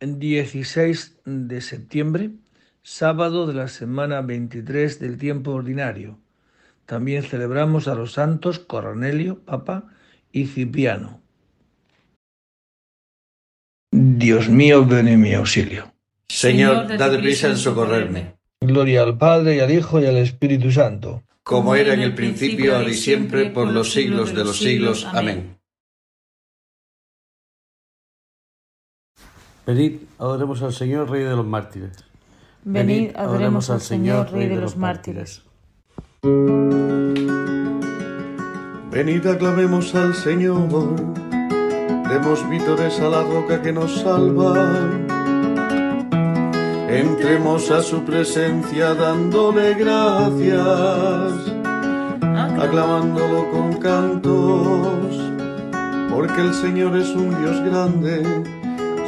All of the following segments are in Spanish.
16 de septiembre, sábado de la semana 23 del tiempo ordinario. También celebramos a los santos Cornelio, Papa, y Cipriano. Dios mío, ven en mi auxilio. Señor, dad prisa en socorrerme. Gloria al Padre, y al Hijo, y al Espíritu Santo. Como era en el principio, ahora y siempre, por los siglos de los siglos. Amén. Venid, adoremos al Señor, Rey de los mártires. Venid, adoremos al Señor, Rey de los mártires. Venid, aclamemos al Señor, demos vítores a la roca que nos salva. Entremos a su presencia dándole gracias, aclamándolo con cantos, porque el Señor es un Dios grande,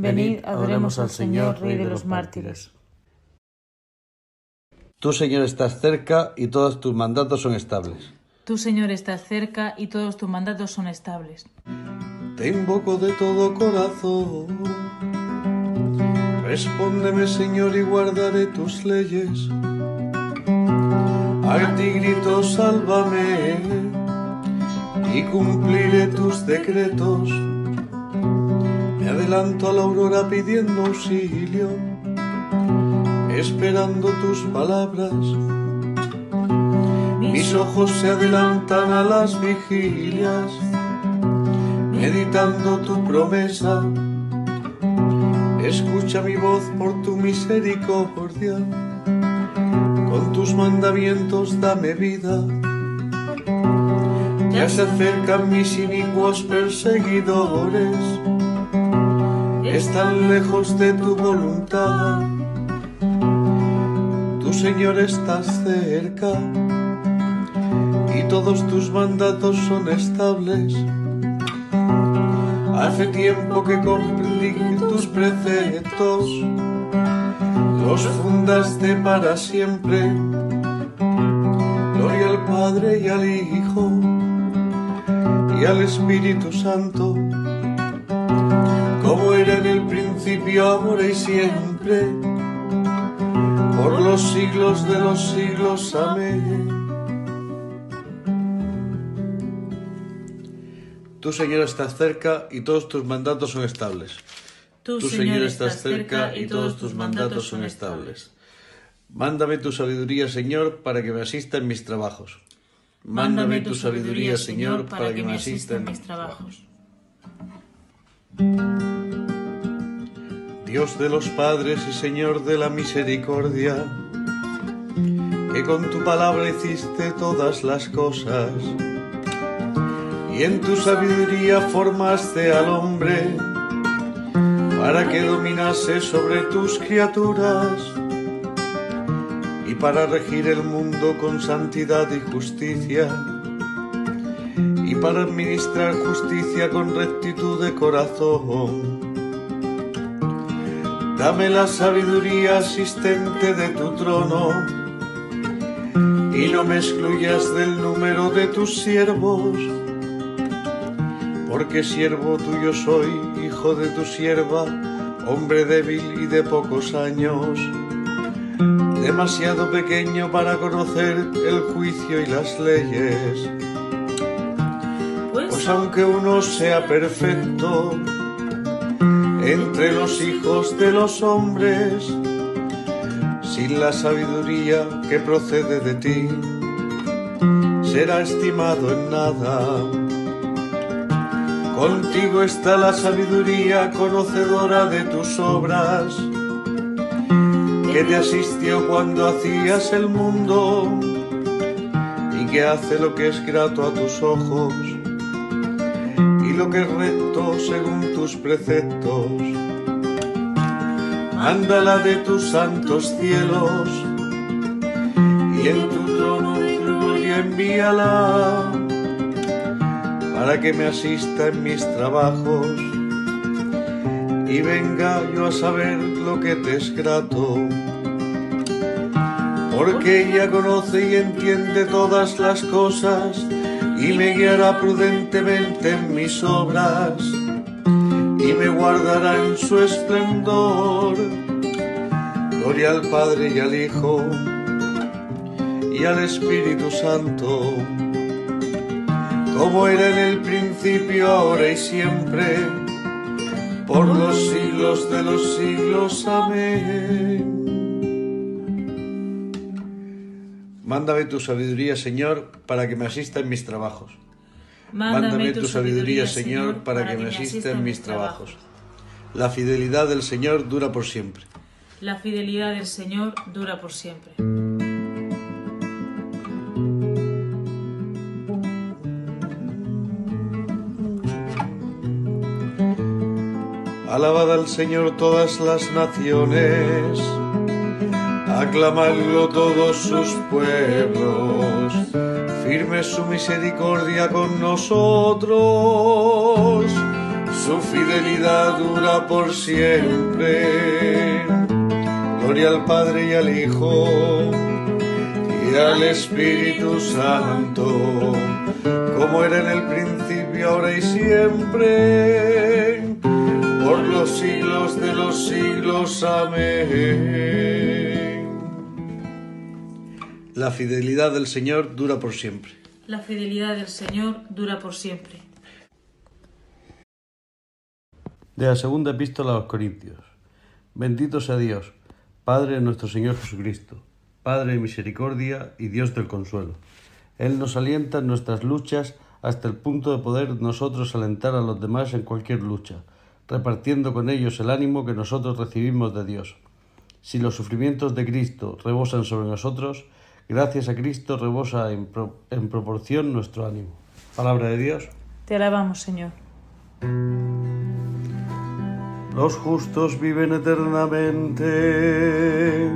Venid, adoremos al Señor, Rey de los mártires. Tú, Señor, estás cerca y todos tus mandatos son estables. Tú, Señor, estás cerca y todos tus mandatos son estables. Te invoco de todo corazón Respóndeme, Señor, y guardaré tus leyes. A ti grito, sálvame, y cumpliré tus decretos. Me adelanto a la aurora pidiendo auxilio, esperando tus palabras. Mis ojos se adelantan a las vigilias, meditando tu promesa Escucha mi voz por tu misericordia, con tus mandamientos dame vida. Ya se acercan mis inicuos perseguidores, están lejos de tu voluntad. Tu Señor estás cerca y todos tus mandatos son estables. Hace tiempo que comprendí tus preceptos, los fundaste para siempre. Gloria al Padre y al Hijo y al Espíritu Santo, era en el principio, ahora y siempre, por los siglos de los siglos. Amén. Tú, Señor, estás cerca y todos tus mandatos son estables. Tú, Señor, estás cerca y todos tus mandatos son estables. Mándame tu sabiduría, Señor, para que me asista en mis trabajos. Mándame tu sabiduría, Señor, para que me asista en mis trabajos. Dios de los padres y Señor de la misericordia, que con tu palabra hiciste todas las cosas, y en tu sabiduría formaste al hombre para que dominase sobre tus criaturas y para regir el mundo con santidad y justicia para administrar justicia con rectitud de corazón. Dame la sabiduría asistente de tu trono y no me excluyas del número de tus siervos, porque siervo tuyo soy, hijo de tu sierva, hombre débil y de pocos años, demasiado pequeño para conocer el juicio y las leyes. Aunque uno sea perfecto, entre los hijos de los hombres, sin la sabiduría que procede de ti, será estimado en nada. Contigo está la sabiduría conocedora de tus obras, que te asistió cuando hacías el mundo y que hace lo que es grato a tus ojos lo que recto según tus preceptos. Mándala de tus santos cielos y en tu trono gloria envíala para que me asista en mis trabajos y venga yo a saber lo que te es grato. Porque ella conoce y entiende todas las cosas y me guiará prudentemente en mis obras y me guardará en su esplendor. Gloria al Padre y al Hijo y al Espíritu Santo, como era en el principio, ahora y siempre, por los siglos de los siglos. Amén. Mándame tu sabiduría, Señor, para que me asista en mis trabajos. Mándame, tu sabiduría, Señor, para, que, me asista en mis trabajos. La fidelidad del Señor dura por siempre. La fidelidad del Señor dura por siempre. Alabad al Señor todas las naciones aclamadlo todos sus pueblos, firme su misericordia con nosotros, su fidelidad dura por siempre. Gloria al Padre y al Hijo y al Espíritu Santo, como era en el principio, ahora y siempre, por los siglos de los siglos. Amén. La fidelidad del Señor dura por siempre. La fidelidad del Señor dura por siempre. De la segunda epístola a los Corintios. Bendito sea Dios, Padre de nuestro Señor Jesucristo, Padre de misericordia y Dios del consuelo. Él nos alienta en nuestras luchas hasta el punto de poder nosotros alentar a los demás en cualquier lucha, repartiendo con ellos el ánimo que nosotros recibimos de Dios. Si los sufrimientos de Cristo rebosan sobre nosotros, Gracias a Cristo rebosa en, proporción nuestro ánimo. Palabra de Dios. Te alabamos, Señor. Los justos viven eternamente.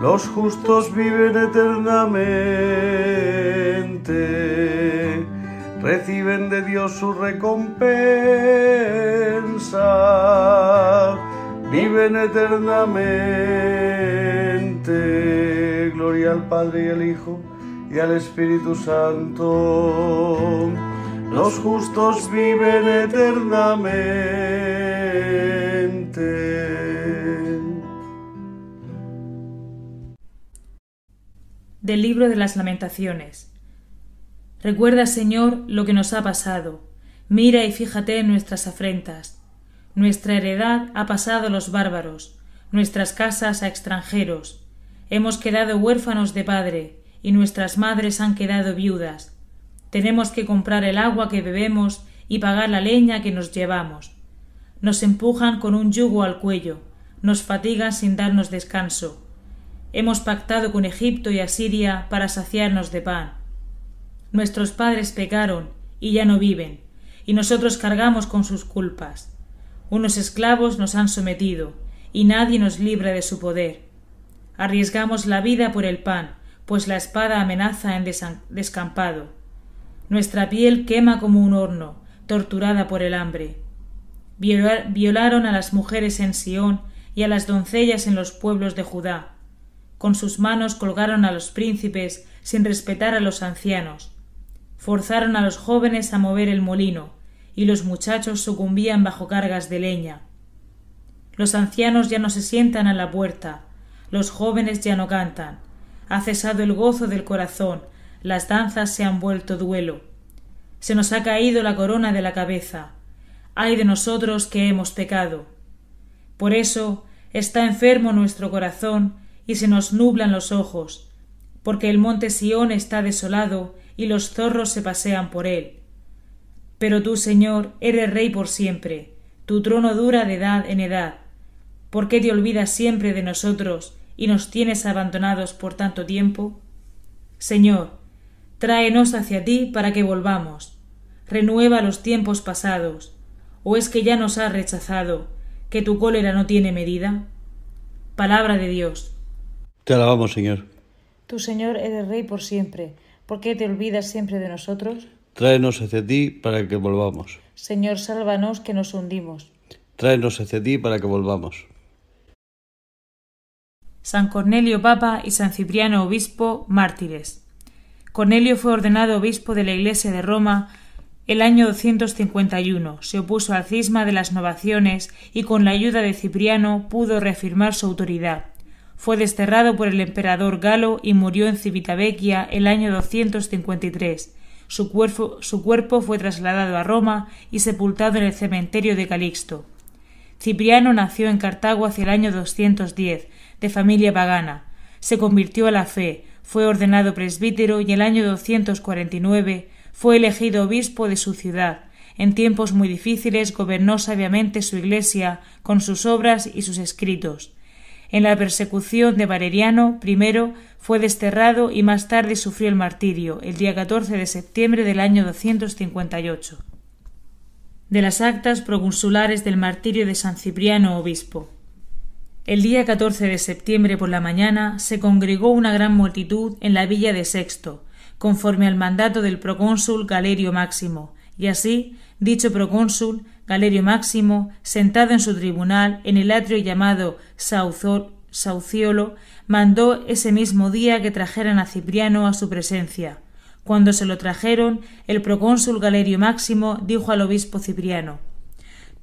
Los justos viven eternamente. Reciben de Dios su recompensa. Viven eternamente gloria al Padre y al Hijo y al Espíritu Santo. Los justos viven eternamente. Del libro de las lamentaciones. Recuerda, Señor, lo que nos ha pasado. Mira y fíjate en nuestras afrentas. Nuestra heredad ha pasado a los bárbaros, nuestras casas a extranjeros Hemos quedado huérfanos de padre, y nuestras madres han quedado viudas. Tenemos que comprar el agua que bebemos y pagar la leña que nos llevamos. Nos empujan con un yugo al cuello, nos fatigan sin darnos descanso. hemos pactado con Egipto y Asiria para saciarnos de pan. Nuestros padres pecaron y ya no viven, y nosotros cargamos con sus culpas. Unos esclavos nos han sometido, y nadie nos libra de su poder. Arriesgamos la vida por el pan, pues la espada amenaza en descampado. Nuestra piel quema como un horno, torturada por el hambre. violaron a las mujeres en Sión y a las doncellas en los pueblos de Judá. Con sus manos colgaron a los príncipes sin respetar a los ancianos. Forzaron a los jóvenes a mover el molino, y los muchachos sucumbían bajo cargas de leña. Los ancianos ya no se sientan a la puerta, los jóvenes ya no cantan. Ha cesado el gozo del corazón, las danzas se han vuelto duelo. Se nos ha caído la corona de la cabeza. Ay de nosotros que hemos pecado. Por eso está enfermo nuestro corazón y se nos nublan los ojos, porque el monte Sión está desolado y los zorros se pasean por él. Pero tú, Señor, eres rey por siempre, tu trono dura de edad en edad. ¿Por qué te olvidas siempre de nosotros y nos tienes abandonados por tanto tiempo? Señor, tráenos hacia ti para que volvamos. Renueva los tiempos pasados. ¿O es que ya nos has rechazado, que tu cólera no tiene medida? Palabra de Dios. Te alabamos, Señor. Tu Señor, eres Rey por siempre. ¿Por qué te olvidas siempre de nosotros? Tráenos hacia ti para que volvamos. Señor, sálvanos que nos hundimos. Tráenos hacia ti para que volvamos. San Cornelio Papa y San Cipriano Obispo, mártires. Cornelio fue ordenado obispo de la Iglesia de Roma el año 251. Se opuso al cisma de las novaciones y con la ayuda de Cipriano pudo reafirmar su autoridad. Fue desterrado por el emperador Galo y murió en Civitavecchia el año 253. Su cuerpo, su cuerpo fue trasladado a Roma y sepultado en el cementerio de Calixto. Cipriano nació en Cartago hacia el año 210, de familia pagana. Se convirtió a la fe, fue ordenado presbítero y el año 249 fue elegido obispo de su ciudad. En tiempos muy difíciles gobernó sabiamente su iglesia con sus obras y sus escritos. En la persecución de Valeriano I fue desterrado y más tarde sufrió el martirio, el día 14 de septiembre del año 258. De las actas proconsulares del martirio de San Cipriano obispo. El día 14 de septiembre por la mañana se congregó una gran multitud en la villa de Sexto, conforme al mandato del procónsul Galerio Máximo, y así dicho procónsul Galerio Máximo, sentado en su tribunal en el atrio llamado Sauciolo, mandó ese mismo día que trajeran a Cipriano a su presencia. Cuando se lo trajeron, el procónsul Galerio Máximo dijo al obispo Cipriano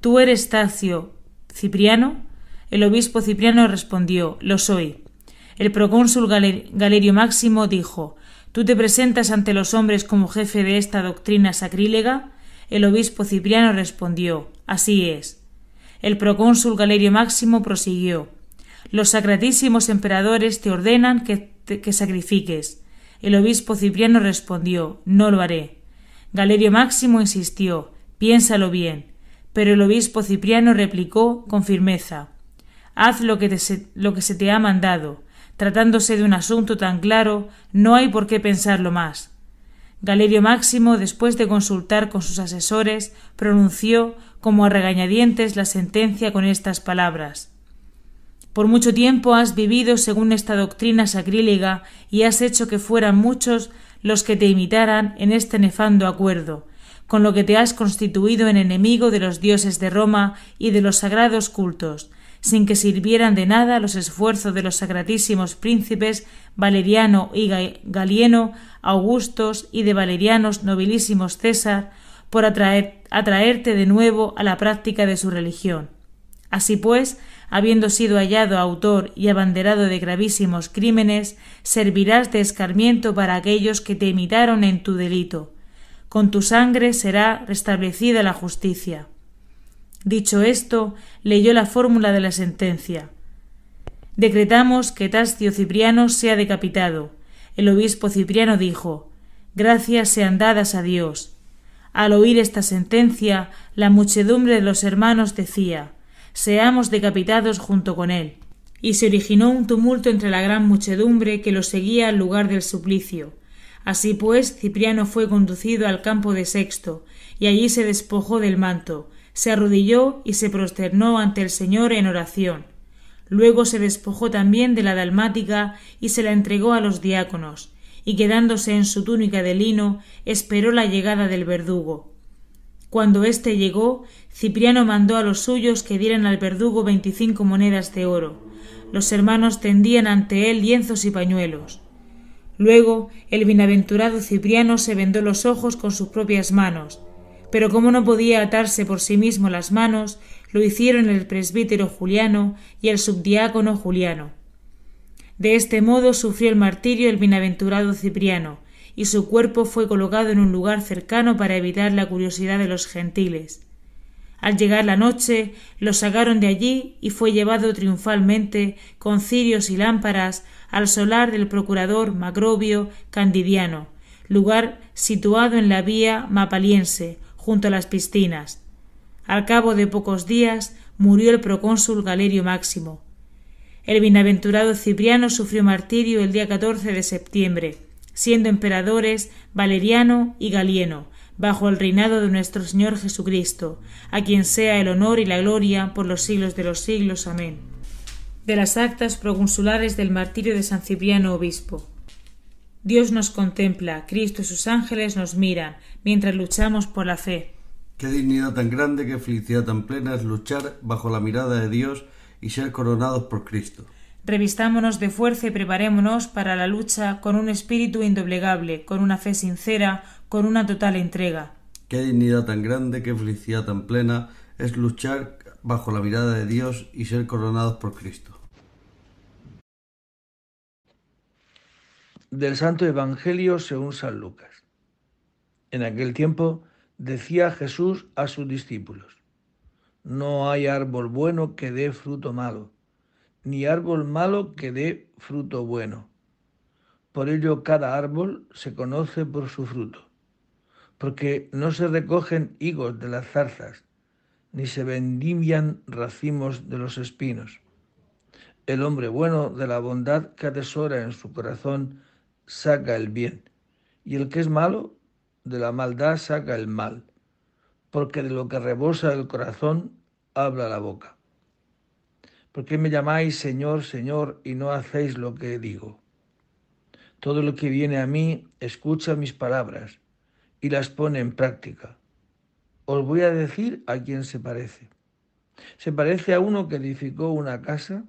¿Tú eres Tacio Cipriano? El obispo Cipriano respondió Lo soy. El procónsul Galerio Máximo dijo ¿Tú te presentas ante los hombres como jefe de esta doctrina sacrílega? El obispo Cipriano respondió Así es. El procónsul Galerio Máximo prosiguió Los sacratísimos emperadores te ordenan que, que sacrifiques. El obispo Cipriano respondió No lo haré. Galerio Máximo insistió Piénsalo bien. Pero el obispo Cipriano replicó con firmeza Haz lo que, lo que se te ha mandado. Tratándose de un asunto tan claro, no hay por qué pensarlo más. Galerio Máximo, después de consultar con sus asesores, pronunció como a regañadientes la sentencia con estas palabras Por mucho tiempo has vivido según esta doctrina sacrílega y has hecho que fueran muchos los que te imitaran en este nefando acuerdo, con lo que te has constituido en enemigo de los dioses de Roma y de los sagrados cultos, sin que sirvieran de nada los esfuerzos de los sacratísimos príncipes Valeriano y Galieno, Augustos y de Valerianos nobilísimos César, por atraerte de nuevo a la práctica de su religión. Así pues, habiendo sido hallado autor y abanderado de gravísimos crímenes, servirás de escarmiento para aquellos que te imitaron en tu delito. Con tu sangre será restablecida la justicia. Dicho esto, leyó la fórmula de la sentencia. Decretamos que Tascio Cipriano sea decapitado. El obispo Cipriano dijo Gracias sean dadas a Dios. Al oír esta sentencia, la muchedumbre de los hermanos decía Seamos decapitados junto con él. y se originó un tumulto entre la gran muchedumbre que lo seguía al lugar del suplicio. Así pues, Cipriano fue conducido al campo de Sexto, y allí se despojó del manto, se arrodilló y se prosternó ante el Señor en oración. Luego se despojó también de la dalmática y se la entregó a los diáconos, y quedándose en su túnica de lino, esperó la llegada del verdugo. Cuando éste llegó, Cipriano mandó a los suyos que dieran al verdugo veinticinco monedas de oro. Los hermanos tendían ante él lienzos y pañuelos. Luego el bienaventurado Cipriano se vendó los ojos con sus propias manos, pero como no podía atarse por sí mismo las manos, lo hicieron el presbítero Juliano y el subdiácono Juliano. De este modo sufrió el martirio el bienaventurado Cipriano, y su cuerpo fue colocado en un lugar cercano para evitar la curiosidad de los gentiles. Al llegar la noche, lo sacaron de allí y fue llevado triunfalmente, con cirios y lámparas, al solar del procurador Macrobio Candidiano, lugar situado en la vía mapaliense, junto a las piscinas. Al cabo de pocos días murió el procónsul Galerio Máximo. El bienaventurado Cipriano sufrió martirio el día 14 de septiembre, siendo emperadores Valeriano y Galieno, bajo el reinado de nuestro Señor Jesucristo, a quien sea el honor y la gloria por los siglos de los siglos. Amén. De las actas proconsulares del martirio de San Cipriano Obispo. Dios nos contempla, Cristo y sus ángeles nos miran, mientras luchamos por la fe. Qué dignidad tan grande, qué felicidad tan plena es luchar bajo la mirada de Dios y ser coronados por Cristo. Revistámonos de fuerza y preparémonos para la lucha con un espíritu indoblegable, con una fe sincera, con una total entrega. Qué dignidad tan grande, qué felicidad tan plena es luchar bajo la mirada de Dios y ser coronados por Cristo. Del Santo Evangelio según San Lucas. En aquel tiempo decía Jesús a sus discípulos, No hay árbol bueno que dé fruto malo, ni árbol malo que dé fruto bueno. Por ello cada árbol se conoce por su fruto, porque no se recogen higos de las zarzas, ni se vendimian racimos de los espinos. El hombre bueno de la bondad que atesora en su corazón saca el bien, y el que es malo de la maldad saca el mal, porque de lo que rebosa el corazón habla la boca. ¿Por qué me llamáis Señor, Señor, y no hacéis lo que digo? Todo lo que viene a mí escucha mis palabras y las pone en práctica. Os voy a decir a quién se parece. Se parece a uno que edificó una casa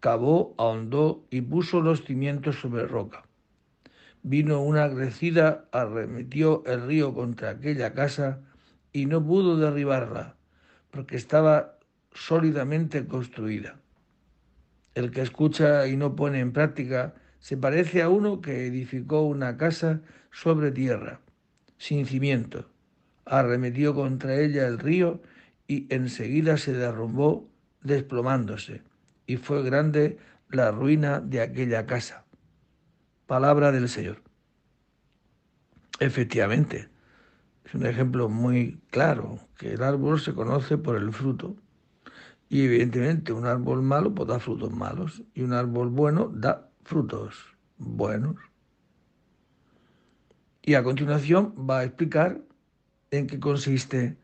cavó, ahondó y puso los cimientos sobre roca. Vino una crecida, arremetió el río contra aquella casa y no pudo derribarla, porque estaba sólidamente construida. El que escucha y no pone en práctica se parece a uno que edificó una casa sobre tierra, sin cimiento. Arremetió contra ella el río y enseguida se derrumbó desplomándose y fue grande la ruina de aquella casa. Palabra del Señor. Efectivamente, es un ejemplo muy claro que el árbol se conoce por el fruto. Y evidentemente un árbol malo pues da frutos malos y un árbol bueno da frutos buenos. Y a continuación va a explicar en qué consiste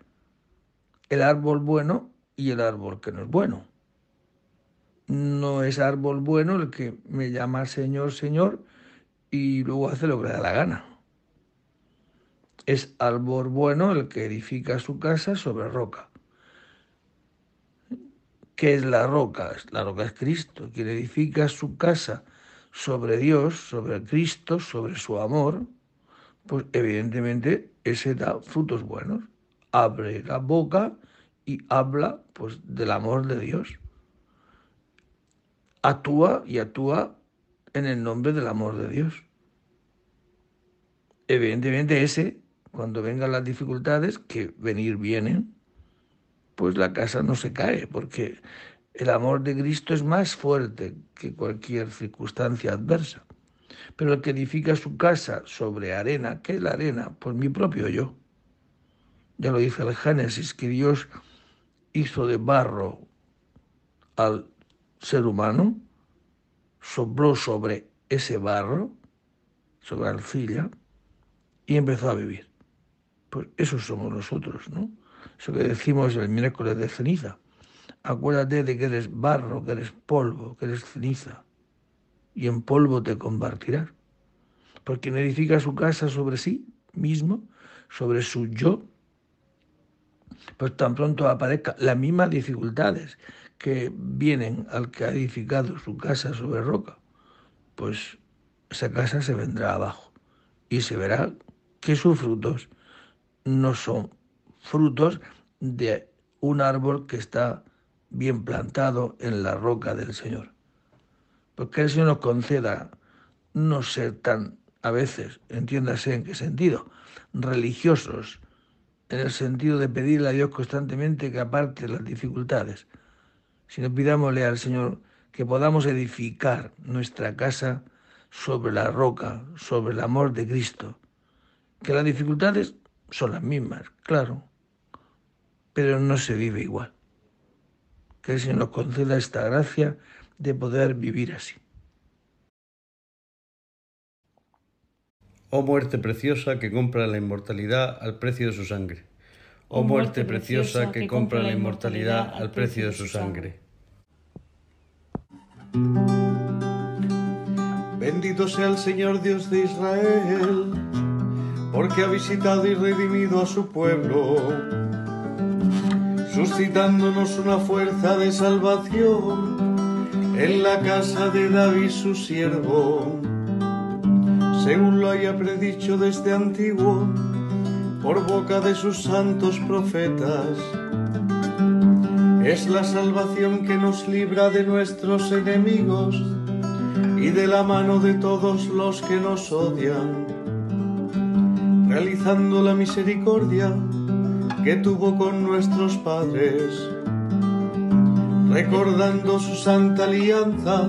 el árbol bueno y el árbol que no es bueno no es árbol bueno el que me llama Señor, Señor y luego hace lo que le da la gana. Es árbol bueno el que edifica su casa sobre roca. ¿Qué es la roca? La roca es Cristo. Quien edifica su casa sobre Dios, sobre Cristo, sobre su amor, pues evidentemente ese da frutos buenos. Abre la boca y habla pues del amor de Dios actúa y actúa en el nombre del amor de Dios. Evidentemente ese, cuando vengan las dificultades, que venir vienen, pues la casa no se cae, porque el amor de Cristo es más fuerte que cualquier circunstancia adversa. Pero el que edifica su casa sobre arena, ¿qué es la arena? Pues mi propio yo. Ya lo dice el Génesis, que Dios hizo de barro al ser humano, sopló sobre ese barro, sobre la arcilla, y empezó a vivir. Pues eso somos nosotros, ¿no? Eso que decimos el miércoles de ceniza. Acuérdate de que eres barro, que eres polvo, que eres ceniza, y en polvo te convertirás. Porque quien edifica su casa sobre sí mismo, sobre su yo, pues tan pronto aparezcan las mismas dificultades que vienen al que ha edificado su casa sobre roca, pues esa casa se vendrá abajo y se verá que sus frutos no son frutos de un árbol que está bien plantado en la roca del Señor. Porque el Señor nos conceda no ser tan, a veces, entiéndase en qué sentido, religiosos, en el sentido de pedirle a Dios constantemente que aparte las dificultades, sino pidámosle al Señor que podamos edificar nuestra casa sobre la roca, sobre el amor de Cristo, que las dificultades son las mismas, claro, pero no se vive igual. Que el Señor nos conceda esta gracia de poder vivir así. Oh muerte preciosa que compra la inmortalidad al precio de su sangre. Oh muerte preciosa que compra la inmortalidad al precio de su sangre. Bendito sea el Señor Dios de Israel, porque ha visitado y redimido a su pueblo, suscitándonos una fuerza de salvación en la casa de David su siervo, según lo haya predicho desde antiguo por boca de sus santos profetas. Es la salvación que nos libra de nuestros enemigos y de la mano de todos los que nos odian, realizando la misericordia que tuvo con nuestros padres, recordando su santa alianza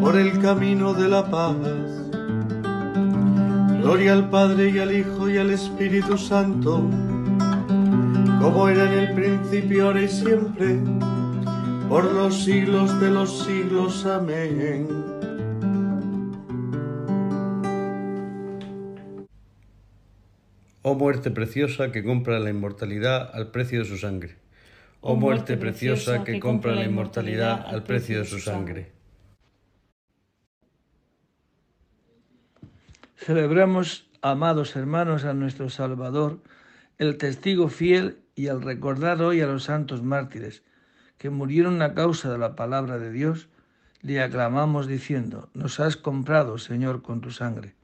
por el camino de la paz. Gloria al Padre y al Hijo y al Espíritu Santo como era en el principio, ahora y siempre, por los siglos de los siglos. Amén. Oh muerte preciosa que compra la inmortalidad al precio de su sangre. Oh muerte preciosa que compra la inmortalidad al precio de su sangre. Celebramos, amados hermanos, a nuestro Salvador, el testigo fiel y al recordar hoy a los santos mártires que murieron a causa de la palabra de Dios, le aclamamos diciendo, nos has comprado, Señor, con tu sangre.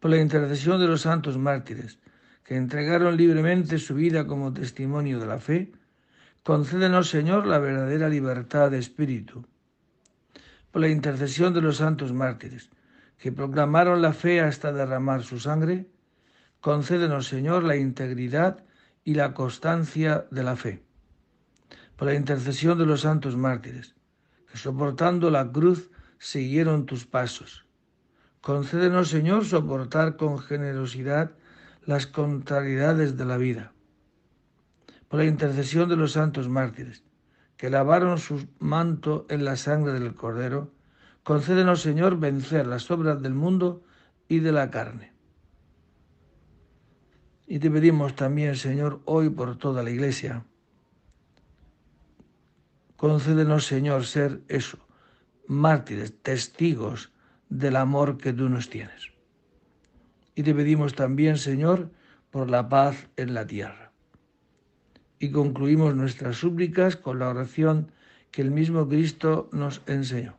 Por la intercesión de los santos mártires, que entregaron libremente su vida como testimonio de la fe, concédenos, Señor, la verdadera libertad de espíritu. Por la intercesión de los santos mártires, que proclamaron la fe hasta derramar su sangre, concédenos, Señor, la integridad y la constancia de la fe. Por la intercesión de los santos mártires, que soportando la cruz siguieron tus pasos. Concédenos, Señor, soportar con generosidad las contrariedades de la vida. Por la intercesión de los santos mártires, que lavaron su manto en la sangre del Cordero, concédenos, Señor, vencer las obras del mundo y de la carne. Y te pedimos también, Señor, hoy por toda la Iglesia, Concédenos, Señor, ser eso, mártires, testigos del amor que tú nos tienes. Y te pedimos también, Señor, por la paz en la tierra. Y concluimos nuestras súplicas con la oración que el mismo Cristo nos enseñó.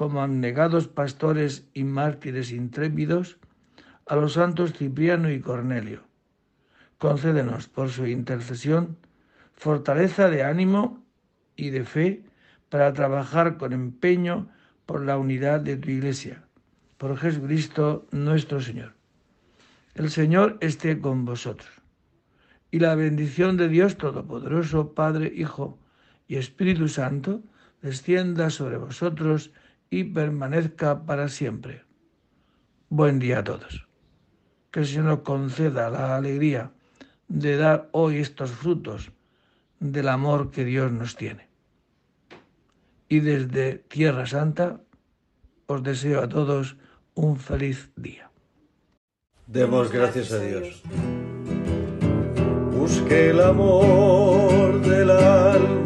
como abnegados pastores y mártires intrépidos, a los santos Cipriano y Cornelio. Concédenos por su intercesión fortaleza de ánimo y de fe para trabajar con empeño por la unidad de tu Iglesia. Por Jesucristo nuestro Señor. El Señor esté con vosotros. Y la bendición de Dios Todopoderoso, Padre, Hijo y Espíritu Santo, descienda sobre vosotros y permanezca para siempre. Buen día a todos. Que el Señor nos conceda la alegría de dar hoy estos frutos del amor que Dios nos tiene. Y desde Tierra Santa os deseo a todos un feliz día. Demos gracias a Dios. Busque el amor del alma